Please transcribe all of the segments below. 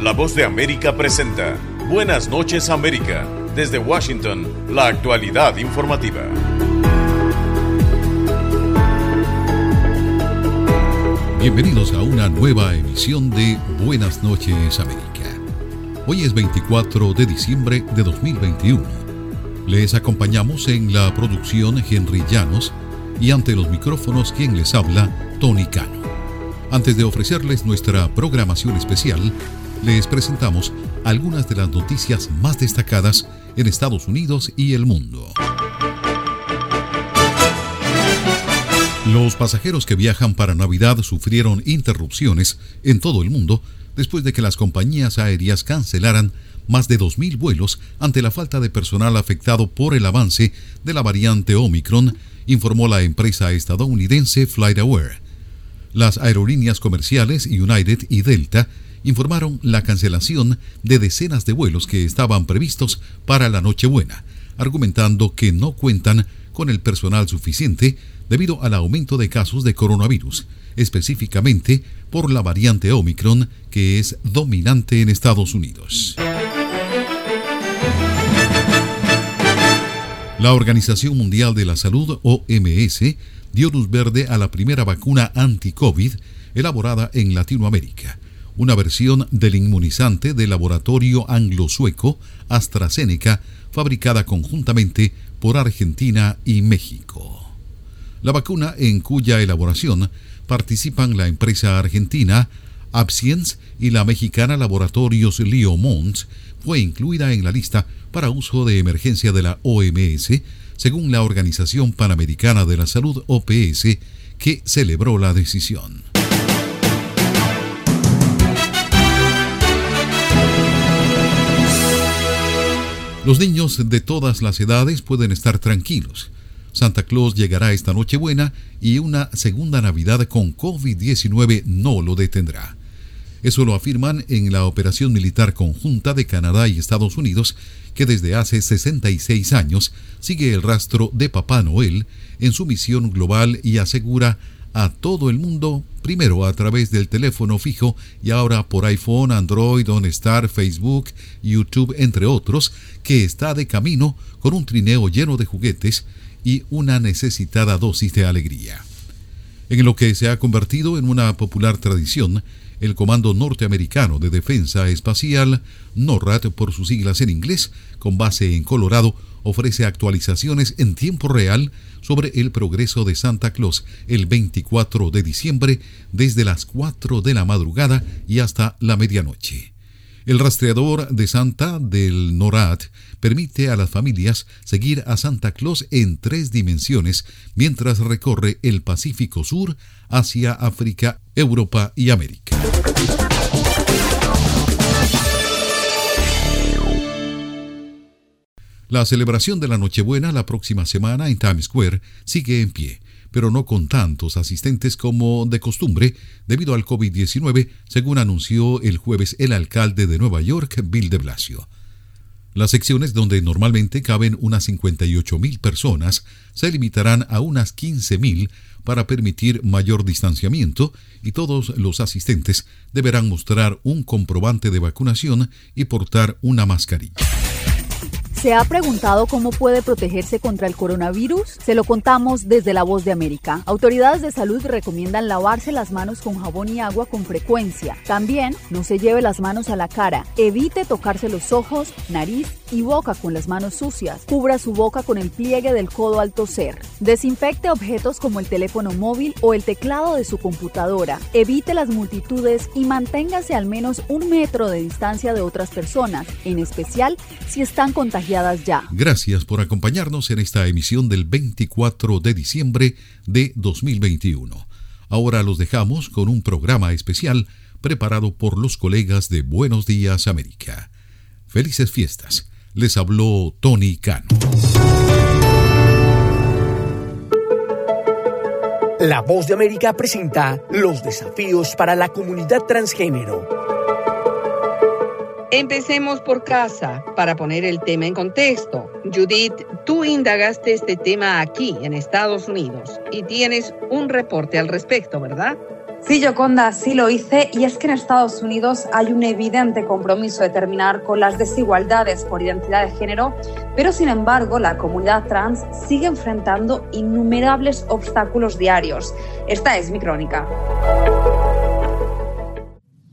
La voz de América presenta Buenas noches América. Desde Washington, la actualidad informativa. Bienvenidos a una nueva emisión de Buenas noches América. Hoy es 24 de diciembre de 2021. Les acompañamos en la producción Henry Llanos y ante los micrófonos quien les habla, Tony Cano. Antes de ofrecerles nuestra programación especial, les presentamos algunas de las noticias más destacadas en Estados Unidos y el mundo. Los pasajeros que viajan para Navidad sufrieron interrupciones en todo el mundo después de que las compañías aéreas cancelaran más de 2.000 vuelos ante la falta de personal afectado por el avance de la variante Omicron, informó la empresa estadounidense FlightAware. Las aerolíneas comerciales United y Delta informaron la cancelación de decenas de vuelos que estaban previstos para la Nochebuena, argumentando que no cuentan con el personal suficiente debido al aumento de casos de coronavirus, específicamente por la variante Omicron que es dominante en Estados Unidos. La Organización Mundial de la Salud, OMS, dio luz verde a la primera vacuna anti-COVID elaborada en Latinoamérica, una versión del inmunizante del laboratorio anglo-sueco AstraZeneca, fabricada conjuntamente por Argentina y México. La vacuna en cuya elaboración participan la empresa argentina Abscience y la mexicana Laboratorios Liomont fue incluida en la lista para uso de emergencia de la OMS, según la Organización Panamericana de la Salud OPS, que celebró la decisión. Los niños de todas las edades pueden estar tranquilos. Santa Claus llegará esta Nochebuena y una segunda Navidad con COVID-19 no lo detendrá. Eso lo afirman en la operación militar conjunta de Canadá y Estados Unidos, que desde hace 66 años sigue el rastro de Papá Noel en su misión global y asegura a todo el mundo, primero a través del teléfono fijo y ahora por iPhone, Android, OnStar, Facebook, YouTube, entre otros, que está de camino con un trineo lleno de juguetes y una necesitada dosis de alegría. En lo que se ha convertido en una popular tradición, el Comando Norteamericano de Defensa Espacial, NORAD por sus siglas en inglés, con base en Colorado, ofrece actualizaciones en tiempo real sobre el progreso de Santa Claus el 24 de diciembre desde las 4 de la madrugada y hasta la medianoche. El rastreador de Santa del NORAD permite a las familias seguir a Santa Claus en tres dimensiones mientras recorre el Pacífico Sur, Asia, África, Europa y América. La celebración de la Nochebuena la próxima semana en Times Square sigue en pie, pero no con tantos asistentes como de costumbre debido al COVID-19, según anunció el jueves el alcalde de Nueva York, Bill de Blasio. Las secciones donde normalmente caben unas 58 mil personas se limitarán a unas 15 mil para permitir mayor distanciamiento y todos los asistentes deberán mostrar un comprobante de vacunación y portar una mascarilla. ¿Se ha preguntado cómo puede protegerse contra el coronavirus? Se lo contamos desde La Voz de América. Autoridades de salud recomiendan lavarse las manos con jabón y agua con frecuencia. También no se lleve las manos a la cara. Evite tocarse los ojos, nariz y boca con las manos sucias. Cubra su boca con el pliegue del codo al toser. Desinfecte objetos como el teléfono móvil o el teclado de su computadora. Evite las multitudes y manténgase al menos un metro de distancia de otras personas, en especial si están contagiadas ya. Gracias por acompañarnos en esta emisión del 24 de diciembre de 2021. Ahora los dejamos con un programa especial preparado por los colegas de Buenos Días América. Felices fiestas. Les habló Tony Cano. La voz de América presenta los desafíos para la comunidad transgénero. Empecemos por casa para poner el tema en contexto. Judith, tú indagaste este tema aquí en Estados Unidos y tienes un reporte al respecto, ¿verdad? Sí, Yoconda, sí lo hice y es que en Estados Unidos hay un evidente compromiso de terminar con las desigualdades por identidad de género, pero sin embargo la comunidad trans sigue enfrentando innumerables obstáculos diarios. Esta es mi crónica.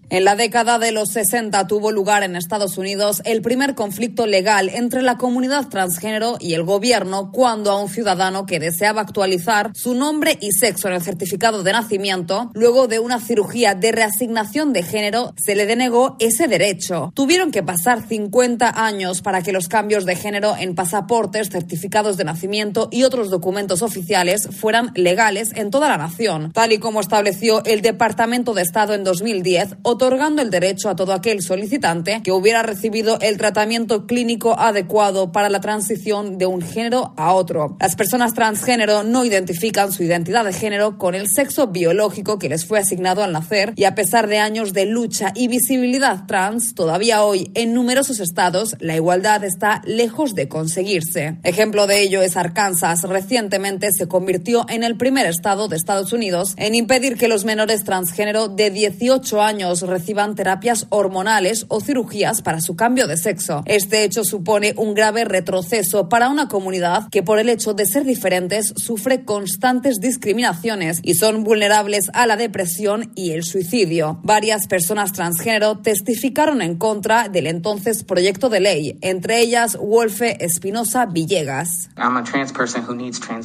En la década de los 60 tuvo lugar en Estados Unidos el primer conflicto legal entre la comunidad transgénero y el gobierno cuando a un ciudadano que deseaba actualizar su nombre y sexo en el certificado de nacimiento, luego de una cirugía de reasignación de género, se le denegó ese derecho. Tuvieron que pasar 50 años para que los cambios de género en pasaportes, certificados de nacimiento y otros documentos oficiales fueran legales en toda la nación, tal y como estableció el Departamento de Estado en 2010 otorgando el derecho a todo aquel solicitante que hubiera recibido el tratamiento clínico adecuado para la transición de un género a otro. Las personas transgénero no identifican su identidad de género con el sexo biológico que les fue asignado al nacer y a pesar de años de lucha y visibilidad trans, todavía hoy en numerosos estados la igualdad está lejos de conseguirse. Ejemplo de ello es Arkansas. Recientemente se convirtió en el primer estado de Estados Unidos en impedir que los menores transgénero de 18 años reciban terapias hormonales o cirugías para su cambio de sexo. Este hecho supone un grave retroceso para una comunidad que por el hecho de ser diferentes sufre constantes discriminaciones y son vulnerables a la depresión y el suicidio. Varias personas transgénero testificaron en contra del entonces proyecto de ley, entre ellas Wolfe Espinosa Villegas.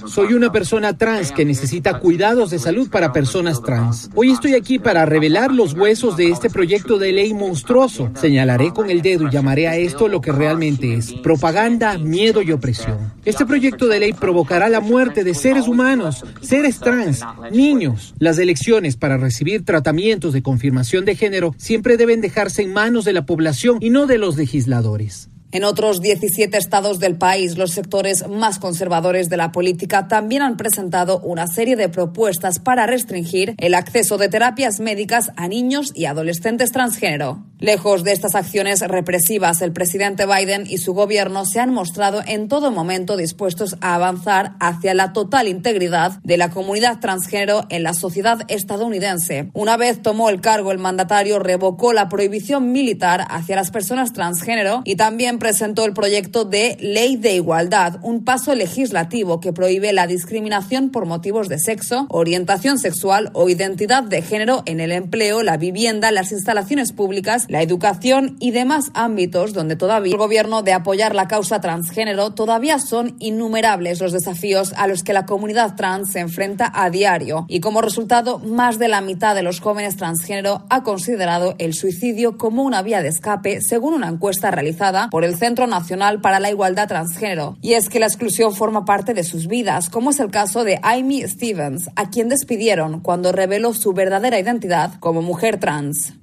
Soy una persona trans que necesita cuidados de salud para personas trans. Hoy estoy aquí para revelar los huesos de este proyecto de ley monstruoso. Señalaré con el dedo y llamaré a esto lo que realmente es, propaganda, miedo y opresión. Este proyecto de ley provocará la muerte de seres humanos, seres trans, niños. Las elecciones para recibir tratamientos de confirmación de género siempre deben dejarse en manos de la población y no de los legisladores. En otros 17 estados del país, los sectores más conservadores de la política también han presentado una serie de propuestas para restringir el acceso de terapias médicas a niños y adolescentes transgénero. Lejos de estas acciones represivas, el presidente Biden y su gobierno se han mostrado en todo momento dispuestos a avanzar hacia la total integridad de la comunidad transgénero en la sociedad estadounidense. Una vez tomó el cargo, el mandatario revocó la prohibición militar hacia las personas transgénero y también presentó el proyecto de Ley de Igualdad, un paso legislativo que prohíbe la discriminación por motivos de sexo, orientación sexual o identidad de género en el empleo, la vivienda, las instalaciones públicas, la educación y demás ámbitos donde todavía el gobierno de apoyar la causa transgénero todavía son innumerables los desafíos a los que la comunidad trans se enfrenta a diario. Y como resultado más de la mitad de los jóvenes transgénero ha considerado el suicidio como una vía de escape según una encuesta realizada por el Centro Nacional para la Igualdad Transgénero. Y es que la exclusión forma parte de sus vidas, como es el caso de Amy Stevens, a quien despidieron cuando reveló su verdadera identidad como mujer trans.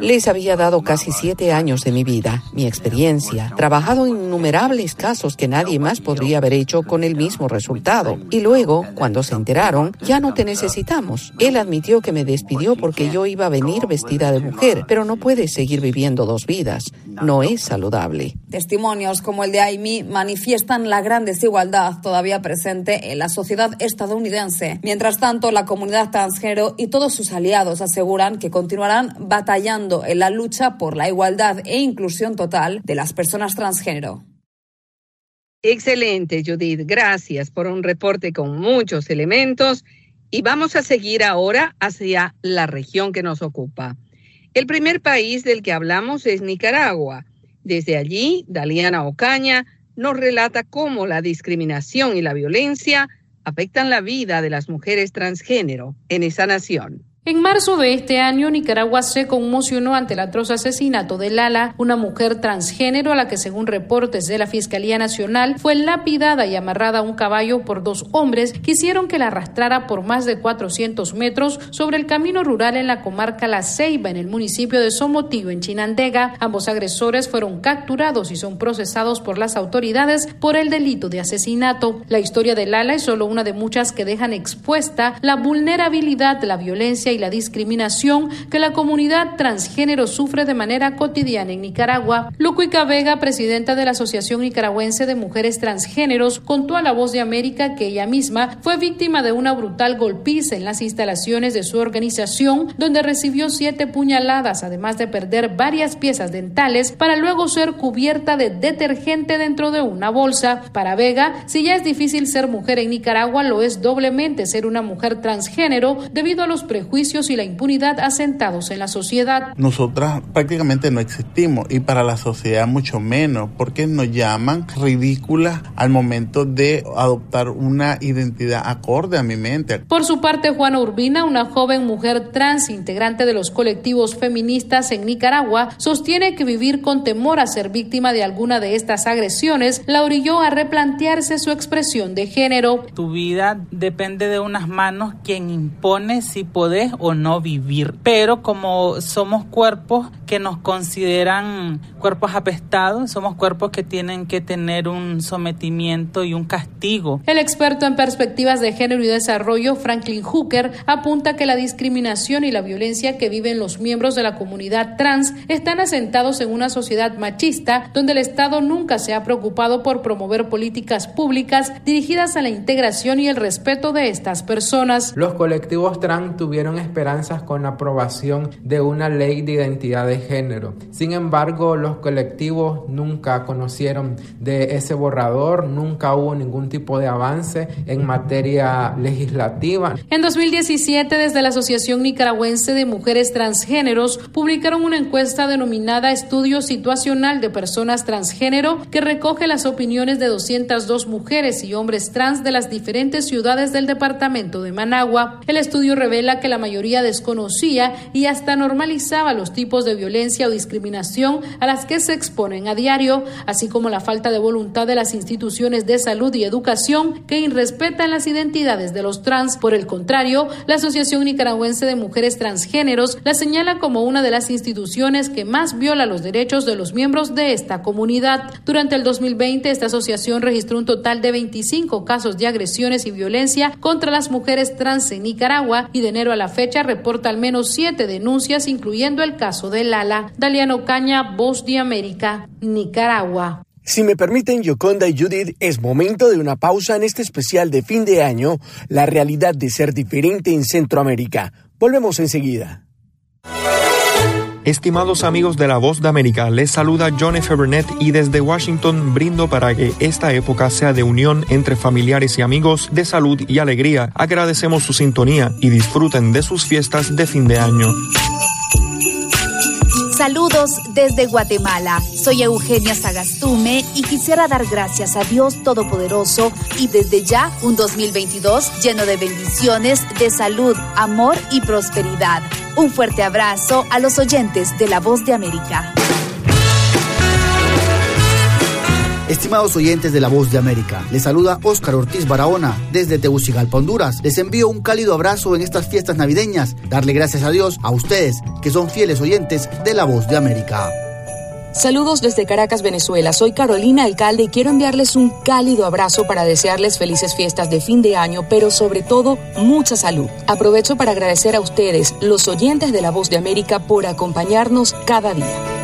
Les había dado casi siete años de mi vida, mi experiencia, trabajado en innumerables casos que nadie más podría haber hecho con el mismo resultado. Y luego, cuando se enteraron, ya no te necesitamos. Él admitió que me despidió porque yo iba a venir vestida de mujer, pero no puedes seguir viviendo dos vidas. No saludable. Testimonios como el de Amy manifiestan la gran desigualdad todavía presente en la sociedad estadounidense. Mientras tanto, la comunidad transgénero y todos sus aliados aseguran que continuarán batallando en la lucha por la igualdad e inclusión total de las personas transgénero. Excelente, Judith. Gracias por un reporte con muchos elementos. Y vamos a seguir ahora hacia la región que nos ocupa. El primer país del que hablamos es Nicaragua. Desde allí, Daliana Ocaña nos relata cómo la discriminación y la violencia afectan la vida de las mujeres transgénero en esa nación. En marzo de este año, Nicaragua se conmocionó ante el atroz asesinato de Lala, una mujer transgénero a la que, según reportes de la Fiscalía Nacional, fue lapidada y amarrada a un caballo por dos hombres que hicieron que la arrastrara por más de 400 metros sobre el camino rural en la comarca La Ceiba, en el municipio de Somotillo, en Chinandega. Ambos agresores fueron capturados y son procesados por las autoridades por el delito de asesinato. La historia de Lala es solo una de muchas que dejan expuesta la vulnerabilidad, la violencia y y la discriminación que la comunidad transgénero sufre de manera cotidiana en Nicaragua. Lucuica Vega, presidenta de la Asociación Nicaragüense de Mujeres Transgéneros, contó a La Voz de América que ella misma fue víctima de una brutal golpiza en las instalaciones de su organización, donde recibió siete puñaladas, además de perder varias piezas dentales, para luego ser cubierta de detergente dentro de una bolsa. Para Vega, si ya es difícil ser mujer en Nicaragua, lo es doblemente ser una mujer transgénero debido a los prejuicios y la impunidad asentados en la sociedad. Nosotras prácticamente no existimos y para la sociedad mucho menos, porque nos llaman ridículas al momento de adoptar una identidad acorde a mi mente. Por su parte, Juana Urbina, una joven mujer trans integrante de los colectivos feministas en Nicaragua, sostiene que vivir con temor a ser víctima de alguna de estas agresiones la orilló a replantearse su expresión de género. Tu vida depende de unas manos quien impone si podés o no vivir. Pero como somos cuerpos que nos consideran cuerpos apestados, somos cuerpos que tienen que tener un sometimiento y un castigo. El experto en perspectivas de género y desarrollo, Franklin Hooker, apunta que la discriminación y la violencia que viven los miembros de la comunidad trans están asentados en una sociedad machista donde el Estado nunca se ha preocupado por promover políticas públicas dirigidas a la integración y el respeto de estas personas. Los colectivos trans tuvieron esperanzas con la aprobación de una ley de identidad de género. Sin embargo, los colectivos nunca conocieron de ese borrador, nunca hubo ningún tipo de avance en materia legislativa. En 2017, desde la Asociación Nicaragüense de Mujeres Transgéneros, publicaron una encuesta denominada Estudio Situacional de Personas Transgénero que recoge las opiniones de 202 mujeres y hombres trans de las diferentes ciudades del departamento de Managua. El estudio revela que la mayoría desconocía y hasta normalizaba los tipos de violencia o discriminación a las que se exponen a diario, así como la falta de voluntad de las instituciones de salud y educación que irrespetan las identidades de los trans. Por el contrario, la Asociación Nicaragüense de Mujeres Transgéneros la señala como una de las instituciones que más viola los derechos de los miembros de esta comunidad. Durante el 2020, esta asociación registró un total de 25 casos de agresiones y violencia contra las mujeres trans en Nicaragua y de enero a la fecha reporta al menos siete denuncias, incluyendo el caso de Lala. Daliano Caña, Voz de América, Nicaragua. Si me permiten, Yoconda y Judith, es momento de una pausa en este especial de fin de año, la realidad de ser diferente en Centroamérica. Volvemos enseguida. Estimados amigos de La Voz de América, les saluda John F. Burnett y desde Washington brindo para que esta época sea de unión entre familiares y amigos, de salud y alegría. Agradecemos su sintonía y disfruten de sus fiestas de fin de año. Saludos desde Guatemala. Soy Eugenia Sagastume y quisiera dar gracias a Dios Todopoderoso y desde ya un 2022 lleno de bendiciones, de salud, amor y prosperidad. Un fuerte abrazo a los oyentes de La Voz de América. Estimados oyentes de La Voz de América, les saluda Óscar Ortiz Barahona desde Tegucigalpa, Honduras. Les envío un cálido abrazo en estas fiestas navideñas. Darle gracias a Dios a ustedes que son fieles oyentes de La Voz de América. Saludos desde Caracas, Venezuela. Soy Carolina Alcalde y quiero enviarles un cálido abrazo para desearles felices fiestas de fin de año, pero sobre todo mucha salud. Aprovecho para agradecer a ustedes, los oyentes de La Voz de América, por acompañarnos cada día.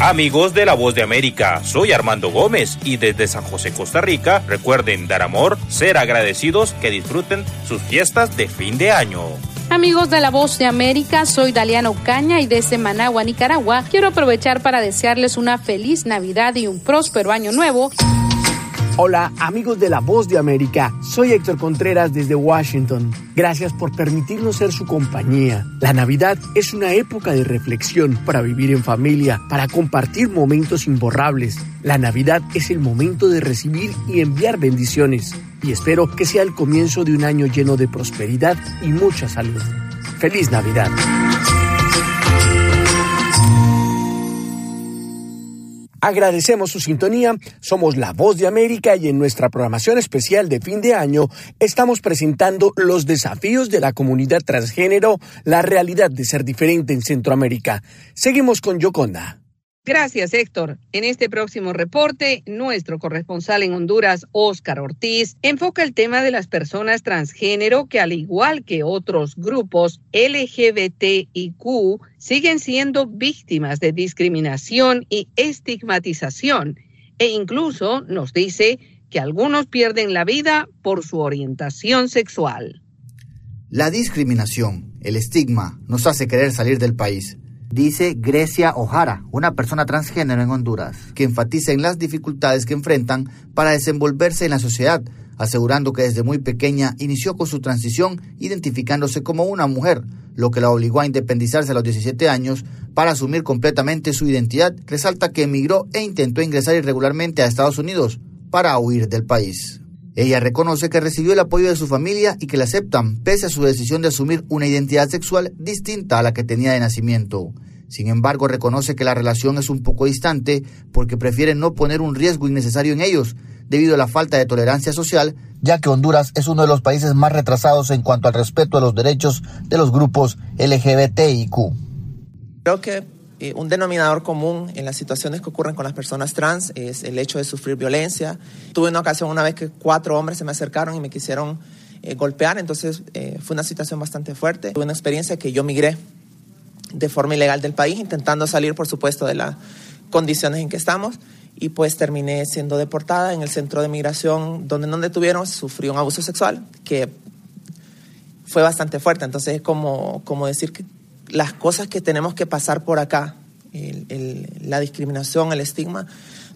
Amigos de la Voz de América, soy Armando Gómez y desde San José, Costa Rica, recuerden dar amor, ser agradecidos, que disfruten sus fiestas de fin de año. Amigos de la Voz de América, soy Daliano Caña y desde Managua, Nicaragua, quiero aprovechar para desearles una feliz Navidad y un próspero año nuevo. Hola amigos de La Voz de América, soy Héctor Contreras desde Washington. Gracias por permitirnos ser su compañía. La Navidad es una época de reflexión para vivir en familia, para compartir momentos imborrables. La Navidad es el momento de recibir y enviar bendiciones. Y espero que sea el comienzo de un año lleno de prosperidad y mucha salud. ¡Feliz Navidad! Agradecemos su sintonía, somos La Voz de América y en nuestra programación especial de fin de año estamos presentando los desafíos de la comunidad transgénero, la realidad de ser diferente en Centroamérica. Seguimos con Yoconda. Gracias, Héctor. En este próximo reporte, nuestro corresponsal en Honduras, Óscar Ortiz, enfoca el tema de las personas transgénero que, al igual que otros grupos LGBTIQ, siguen siendo víctimas de discriminación y estigmatización. E incluso nos dice que algunos pierden la vida por su orientación sexual. La discriminación, el estigma, nos hace querer salir del país dice Grecia Ojara, una persona transgénero en Honduras, que enfatiza en las dificultades que enfrentan para desenvolverse en la sociedad, asegurando que desde muy pequeña inició con su transición identificándose como una mujer, lo que la obligó a independizarse a los 17 años para asumir completamente su identidad. Resalta que emigró e intentó ingresar irregularmente a Estados Unidos para huir del país. Ella reconoce que recibió el apoyo de su familia y que la aceptan pese a su decisión de asumir una identidad sexual distinta a la que tenía de nacimiento. Sin embargo, reconoce que la relación es un poco distante porque prefiere no poner un riesgo innecesario en ellos debido a la falta de tolerancia social, ya que Honduras es uno de los países más retrasados en cuanto al respeto a los derechos de los grupos LGBTIQ. Creo que eh, un denominador común en las situaciones que ocurren con las personas trans es el hecho de sufrir violencia. Tuve una ocasión una vez que cuatro hombres se me acercaron y me quisieron eh, golpear, entonces eh, fue una situación bastante fuerte. Tuve una experiencia que yo migré de forma ilegal del país, intentando salir, por supuesto, de las condiciones en que estamos y pues terminé siendo deportada en el centro de migración donde no detuvieron, sufrí un abuso sexual que fue bastante fuerte. Entonces es como, como decir que las cosas que tenemos que pasar por acá, la discriminación, el estigma,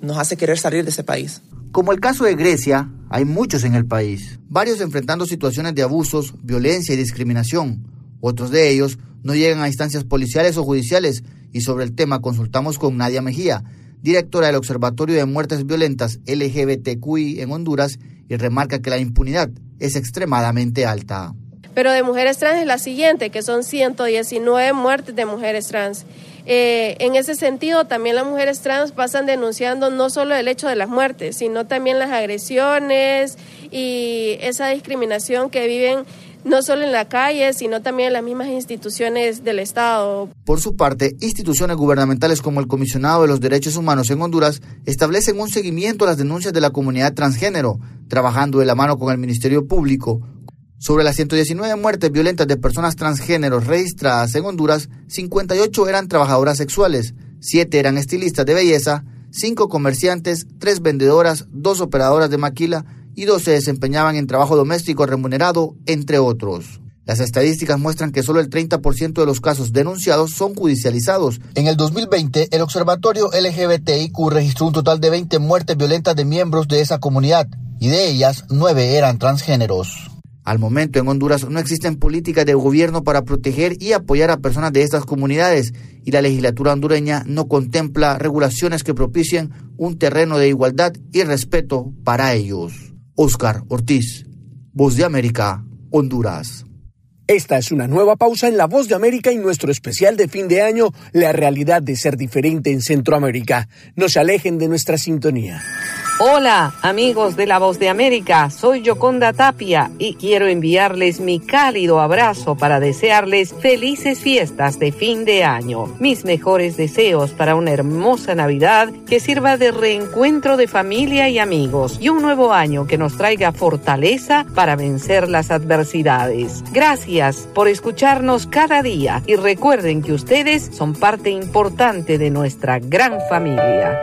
nos hace querer salir de ese país. Como el caso de Grecia, hay muchos en el país, varios enfrentando situaciones de abusos, violencia y discriminación. Otros de ellos no llegan a instancias policiales o judiciales y sobre el tema consultamos con Nadia Mejía, directora del Observatorio de Muertes Violentas LGBTQI en Honduras y remarca que la impunidad es extremadamente alta pero de mujeres trans es la siguiente, que son 119 muertes de mujeres trans. Eh, en ese sentido, también las mujeres trans pasan denunciando no solo el hecho de las muertes, sino también las agresiones y esa discriminación que viven no solo en la calle, sino también en las mismas instituciones del Estado. Por su parte, instituciones gubernamentales como el Comisionado de los Derechos Humanos en Honduras establecen un seguimiento a las denuncias de la comunidad transgénero, trabajando de la mano con el Ministerio Público, sobre las 119 muertes violentas de personas transgéneros registradas en Honduras, 58 eran trabajadoras sexuales, 7 eran estilistas de belleza, 5 comerciantes, 3 vendedoras, 2 operadoras de maquila y 2 se desempeñaban en trabajo doméstico remunerado, entre otros. Las estadísticas muestran que solo el 30% de los casos denunciados son judicializados. En el 2020, el Observatorio LGBTIQ registró un total de 20 muertes violentas de miembros de esa comunidad, y de ellas 9 eran transgéneros. Al momento en Honduras no existen políticas de gobierno para proteger y apoyar a personas de estas comunidades y la legislatura hondureña no contempla regulaciones que propicien un terreno de igualdad y respeto para ellos. Oscar Ortiz, Voz de América, Honduras. Esta es una nueva pausa en La Voz de América y nuestro especial de fin de año, La realidad de ser diferente en Centroamérica. No se alejen de nuestra sintonía. Hola, amigos de La Voz de América, soy Yoconda Tapia y quiero enviarles mi cálido abrazo para desearles felices fiestas de fin de año. Mis mejores deseos para una hermosa Navidad que sirva de reencuentro de familia y amigos y un nuevo año que nos traiga fortaleza para vencer las adversidades. Gracias por escucharnos cada día y recuerden que ustedes son parte importante de nuestra gran familia.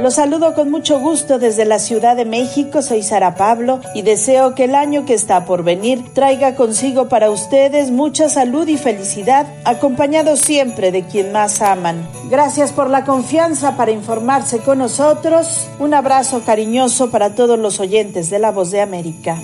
Los saludo con mucho gusto desde la Ciudad de México, soy Sara Pablo y deseo que el año que está por venir traiga consigo para ustedes mucha salud y felicidad, acompañado siempre de quien más aman. Gracias por la confianza para informarse con nosotros. Un abrazo cariñoso para todos los oyentes de La Voz de América.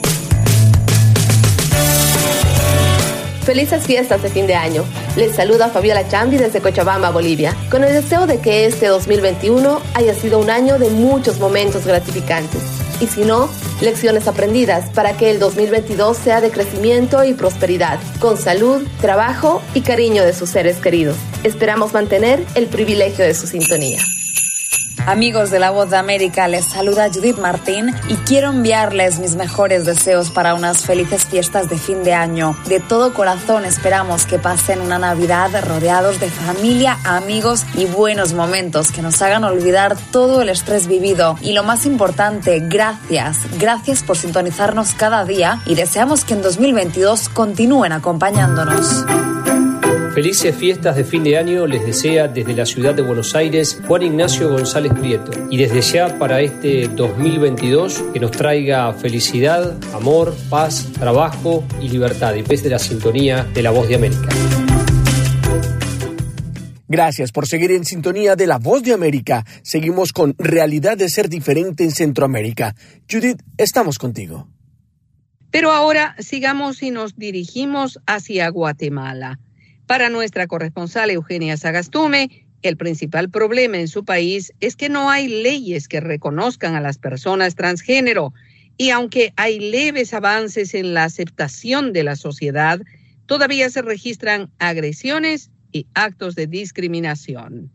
Felices fiestas de fin de año. Les saluda Fabiola Chambi desde Cochabamba, Bolivia, con el deseo de que este 2021 haya sido un año de muchos momentos gratificantes. Y si no, lecciones aprendidas para que el 2022 sea de crecimiento y prosperidad, con salud, trabajo y cariño de sus seres queridos. Esperamos mantener el privilegio de su sintonía. Amigos de la Voz de América, les saluda Judith Martín y quiero enviarles mis mejores deseos para unas felices fiestas de fin de año. De todo corazón esperamos que pasen una Navidad rodeados de familia, amigos y buenos momentos que nos hagan olvidar todo el estrés vivido. Y lo más importante, gracias. Gracias por sintonizarnos cada día y deseamos que en 2022 continúen acompañándonos. Felices fiestas de fin de año les desea desde la ciudad de Buenos Aires Juan Ignacio González Prieto. Y desde ya para este 2022 que nos traiga felicidad, amor, paz, trabajo y libertad. Y desde la sintonía de la voz de América. Gracias por seguir en sintonía de La Voz de América. Seguimos con Realidad de Ser Diferente en Centroamérica. Judith, estamos contigo. Pero ahora sigamos y nos dirigimos hacia Guatemala. Para nuestra corresponsal Eugenia Sagastume, el principal problema en su país es que no hay leyes que reconozcan a las personas transgénero y aunque hay leves avances en la aceptación de la sociedad, todavía se registran agresiones y actos de discriminación.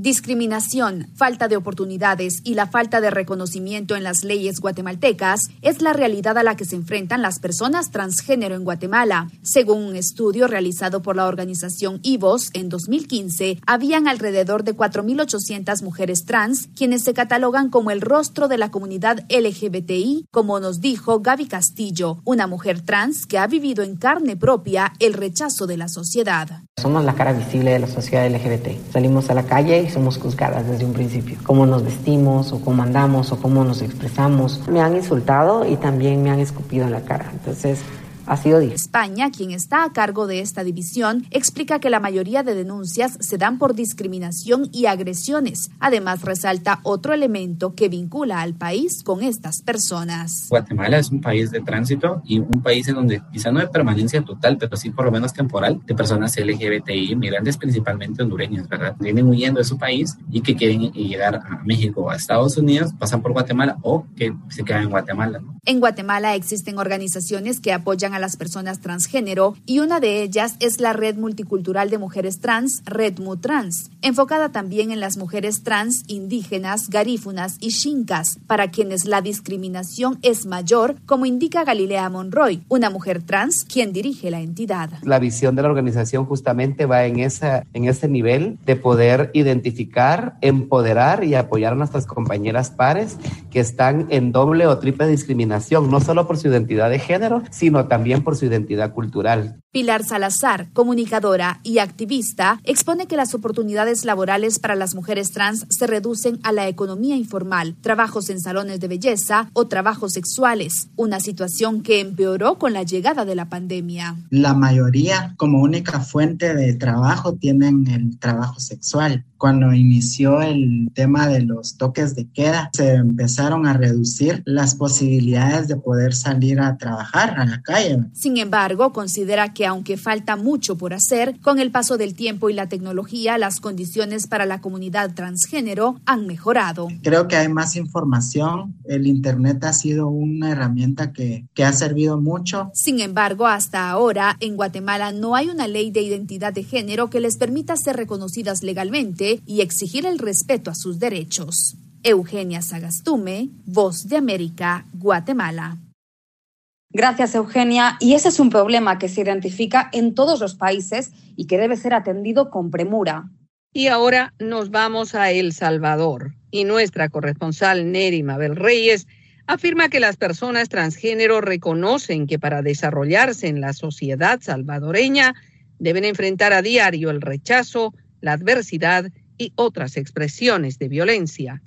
Discriminación, falta de oportunidades y la falta de reconocimiento en las leyes guatemaltecas es la realidad a la que se enfrentan las personas transgénero en Guatemala. Según un estudio realizado por la organización IVOS en 2015, habían alrededor de 4.800 mujeres trans quienes se catalogan como el rostro de la comunidad LGBTI, como nos dijo Gaby Castillo, una mujer trans que ha vivido en carne propia el rechazo de la sociedad. Somos la cara visible de la sociedad LGBT. Salimos a la calle somos juzgadas desde un principio. Cómo nos vestimos o cómo andamos o cómo nos expresamos. Me han insultado y también me han escupido en la cara. Entonces, ha sido España, quien está a cargo de esta división, explica que la mayoría de denuncias se dan por discriminación y agresiones. Además, resalta otro elemento que vincula al país con estas personas. Guatemala es un país de tránsito y un país en donde quizá no de permanencia total, pero sí por lo menos temporal, de personas LGBTI, migrantes principalmente hondureñas, ¿verdad? Vienen huyendo de su país y que quieren llegar a México o a Estados Unidos, pasan por Guatemala o que se quedan en Guatemala. En Guatemala existen organizaciones que apoyan a las personas transgénero y una de ellas es la Red Multicultural de Mujeres Trans, Redmu Trans, enfocada también en las mujeres trans, indígenas, garífunas y xincas, para quienes la discriminación es mayor, como indica Galilea Monroy, una mujer trans quien dirige la entidad. La visión de la organización justamente va en, esa, en ese nivel de poder identificar, empoderar y apoyar a nuestras compañeras pares que están en doble o triple discriminación, no solo por su identidad de género, sino también por su identidad cultural. Pilar Salazar, comunicadora y activista, expone que las oportunidades laborales para las mujeres trans se reducen a la economía informal, trabajos en salones de belleza o trabajos sexuales, una situación que empeoró con la llegada de la pandemia. La mayoría como única fuente de trabajo tienen el trabajo sexual. Cuando inició el tema de los toques de queda, se empezaron a reducir las posibilidades de poder salir a trabajar a la calle. Sin embargo, considera que aunque falta mucho por hacer, con el paso del tiempo y la tecnología, las condiciones para la comunidad transgénero han mejorado. Creo que hay más información. El Internet ha sido una herramienta que, que ha servido mucho. Sin embargo, hasta ahora, en Guatemala no hay una ley de identidad de género que les permita ser reconocidas legalmente y exigir el respeto a sus derechos. Eugenia Sagastume, Voz de América, Guatemala. Gracias, Eugenia. Y ese es un problema que se identifica en todos los países y que debe ser atendido con premura. Y ahora nos vamos a El Salvador. Y nuestra corresponsal Neri Mabel Reyes afirma que las personas transgénero reconocen que para desarrollarse en la sociedad salvadoreña deben enfrentar a diario el rechazo, la adversidad y otras expresiones de violencia.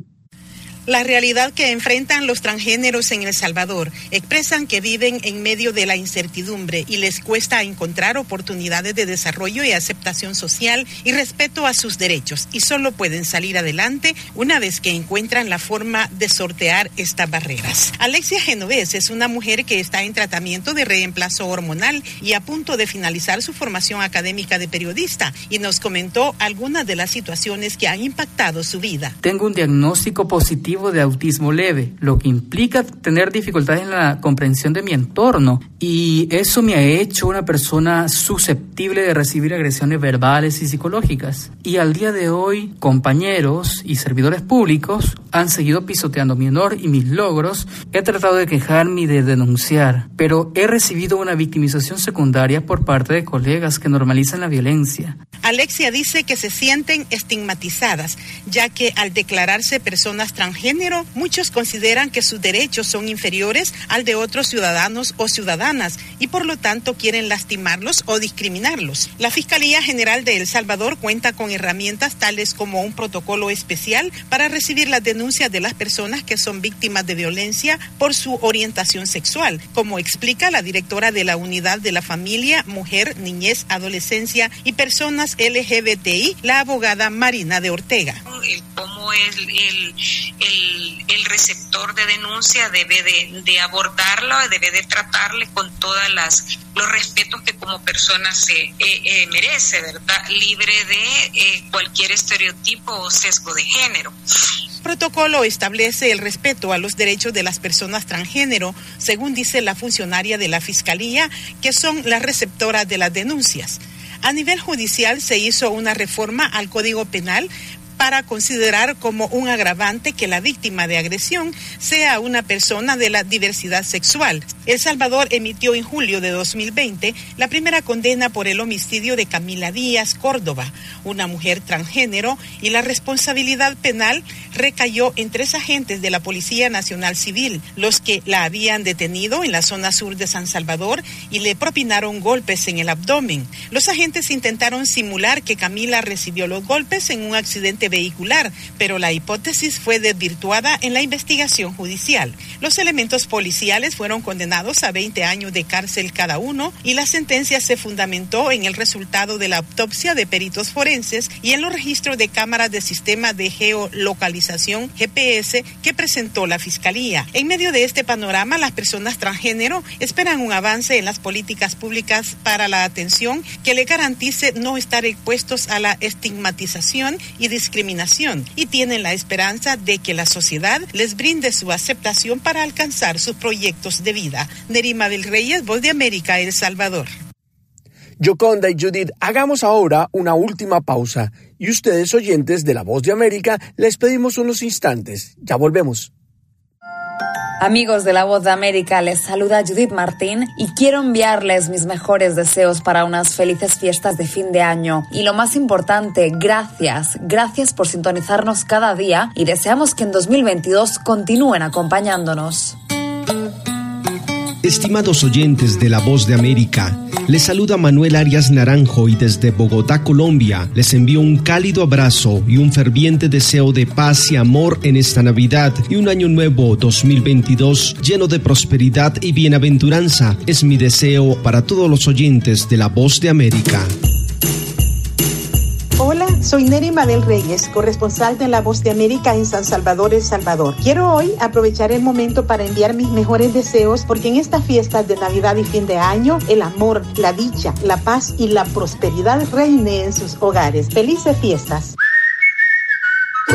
La realidad que enfrentan los transgéneros en El Salvador expresan que viven en medio de la incertidumbre y les cuesta encontrar oportunidades de desarrollo y aceptación social y respeto a sus derechos y solo pueden salir adelante una vez que encuentran la forma de sortear estas barreras. Alexia Genovés es una mujer que está en tratamiento de reemplazo hormonal y a punto de finalizar su formación académica de periodista y nos comentó algunas de las situaciones que han impactado su vida. Tengo un diagnóstico positivo de autismo leve, lo que implica tener dificultades en la comprensión de mi entorno y eso me ha hecho una persona susceptible de recibir agresiones verbales y psicológicas. Y al día de hoy, compañeros y servidores públicos han seguido pisoteando mi honor y mis logros. He tratado de quejarme y de denunciar, pero he recibido una victimización secundaria por parte de colegas que normalizan la violencia. Alexia dice que se sienten estigmatizadas, ya que al declararse personas transgénero, muchos consideran que sus derechos son inferiores al de otros ciudadanos o ciudadanas y por lo tanto quieren lastimarlos o discriminarlos. La Fiscalía General de El Salvador cuenta con herramientas tales como un protocolo especial para recibir las denuncias de las personas que son víctimas de violencia por su orientación sexual, como explica la directora de la Unidad de la Familia, Mujer, Niñez, Adolescencia y Personas LGBTI, la abogada Marina de Ortega. cómo el, el, el, receptor de denuncia debe de, de abordarlo, debe de tratarle con todas las los respetos que como persona se eh, eh, merece, ¿verdad? Libre de eh, cualquier estereotipo o sesgo de género protocolo establece el respeto a los derechos de las personas transgénero, según dice la funcionaria de la Fiscalía, que son las receptoras de las denuncias. A nivel judicial se hizo una reforma al Código Penal para considerar como un agravante que la víctima de agresión sea una persona de la diversidad sexual. El Salvador emitió en julio de 2020 la primera condena por el homicidio de Camila Díaz Córdoba, una mujer transgénero, y la responsabilidad penal recayó en tres agentes de la Policía Nacional Civil, los que la habían detenido en la zona sur de San Salvador y le propinaron golpes en el abdomen. Los agentes intentaron simular que Camila recibió los golpes en un accidente vehicular, pero la hipótesis fue desvirtuada en la investigación judicial. Los elementos policiales fueron condenados a 20 años de cárcel cada uno y la sentencia se fundamentó en el resultado de la autopsia de peritos forenses y en los registros de cámaras de sistema de geolocalización GPS que presentó la Fiscalía. En medio de este panorama, las personas transgénero esperan un avance en las políticas públicas para la atención que le garantice no estar expuestos a la estigmatización y discriminación y tienen la esperanza de que la sociedad les brinde su aceptación para alcanzar sus proyectos de vida. Nerima del Reyes, Voz de América, El Salvador. Yoconda y Judith, hagamos ahora una última pausa y ustedes oyentes de La Voz de América les pedimos unos instantes. Ya volvemos. Amigos de la Voz de América, les saluda Judith Martín y quiero enviarles mis mejores deseos para unas felices fiestas de fin de año. Y lo más importante, gracias, gracias por sintonizarnos cada día y deseamos que en 2022 continúen acompañándonos. Estimados oyentes de La Voz de América, les saluda Manuel Arias Naranjo y desde Bogotá, Colombia, les envío un cálido abrazo y un ferviente deseo de paz y amor en esta Navidad y un año nuevo 2022 lleno de prosperidad y bienaventuranza. Es mi deseo para todos los oyentes de La Voz de América. Soy Neri Mabel Reyes, corresponsal de La Voz de América en San Salvador, El Salvador. Quiero hoy aprovechar el momento para enviar mis mejores deseos porque en estas fiestas de Navidad y fin de año, el amor, la dicha, la paz y la prosperidad reine en sus hogares. Felices fiestas.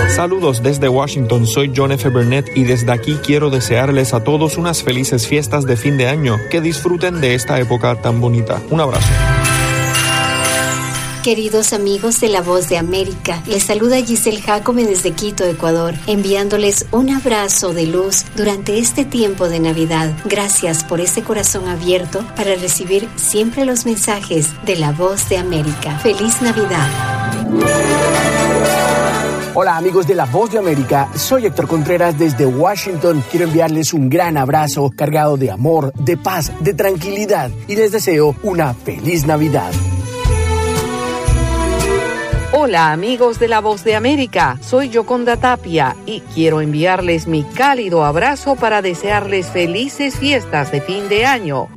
Saludos desde Washington, soy John F. Burnett y desde aquí quiero desearles a todos unas felices fiestas de fin de año, que disfruten de esta época tan bonita. Un abrazo. Queridos amigos de La Voz de América, les saluda Giselle Jacome desde Quito, Ecuador, enviándoles un abrazo de luz durante este tiempo de Navidad. Gracias por ese corazón abierto para recibir siempre los mensajes de La Voz de América. Feliz Navidad. Hola amigos de La Voz de América, soy Héctor Contreras desde Washington. Quiero enviarles un gran abrazo cargado de amor, de paz, de tranquilidad y les deseo una feliz Navidad. Hola amigos de la Voz de América, soy Yoconda Tapia y quiero enviarles mi cálido abrazo para desearles felices fiestas de fin de año.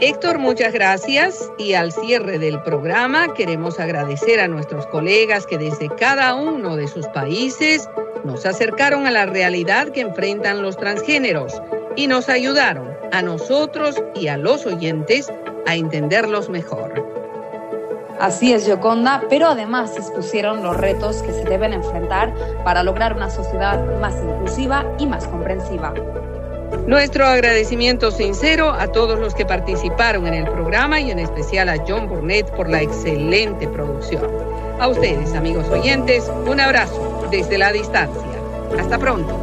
Héctor, muchas gracias y al cierre del programa queremos agradecer a nuestros colegas que desde cada uno de sus países nos acercaron a la realidad que enfrentan los transgéneros y nos ayudaron a nosotros y a los oyentes a entenderlos mejor. Así es, Yoconda, pero además expusieron los retos que se deben enfrentar para lograr una sociedad más inclusiva y más comprensiva. Nuestro agradecimiento sincero a todos los que participaron en el programa y en especial a John Burnett por la excelente producción. A ustedes, amigos oyentes, un abrazo desde la distancia. Hasta pronto.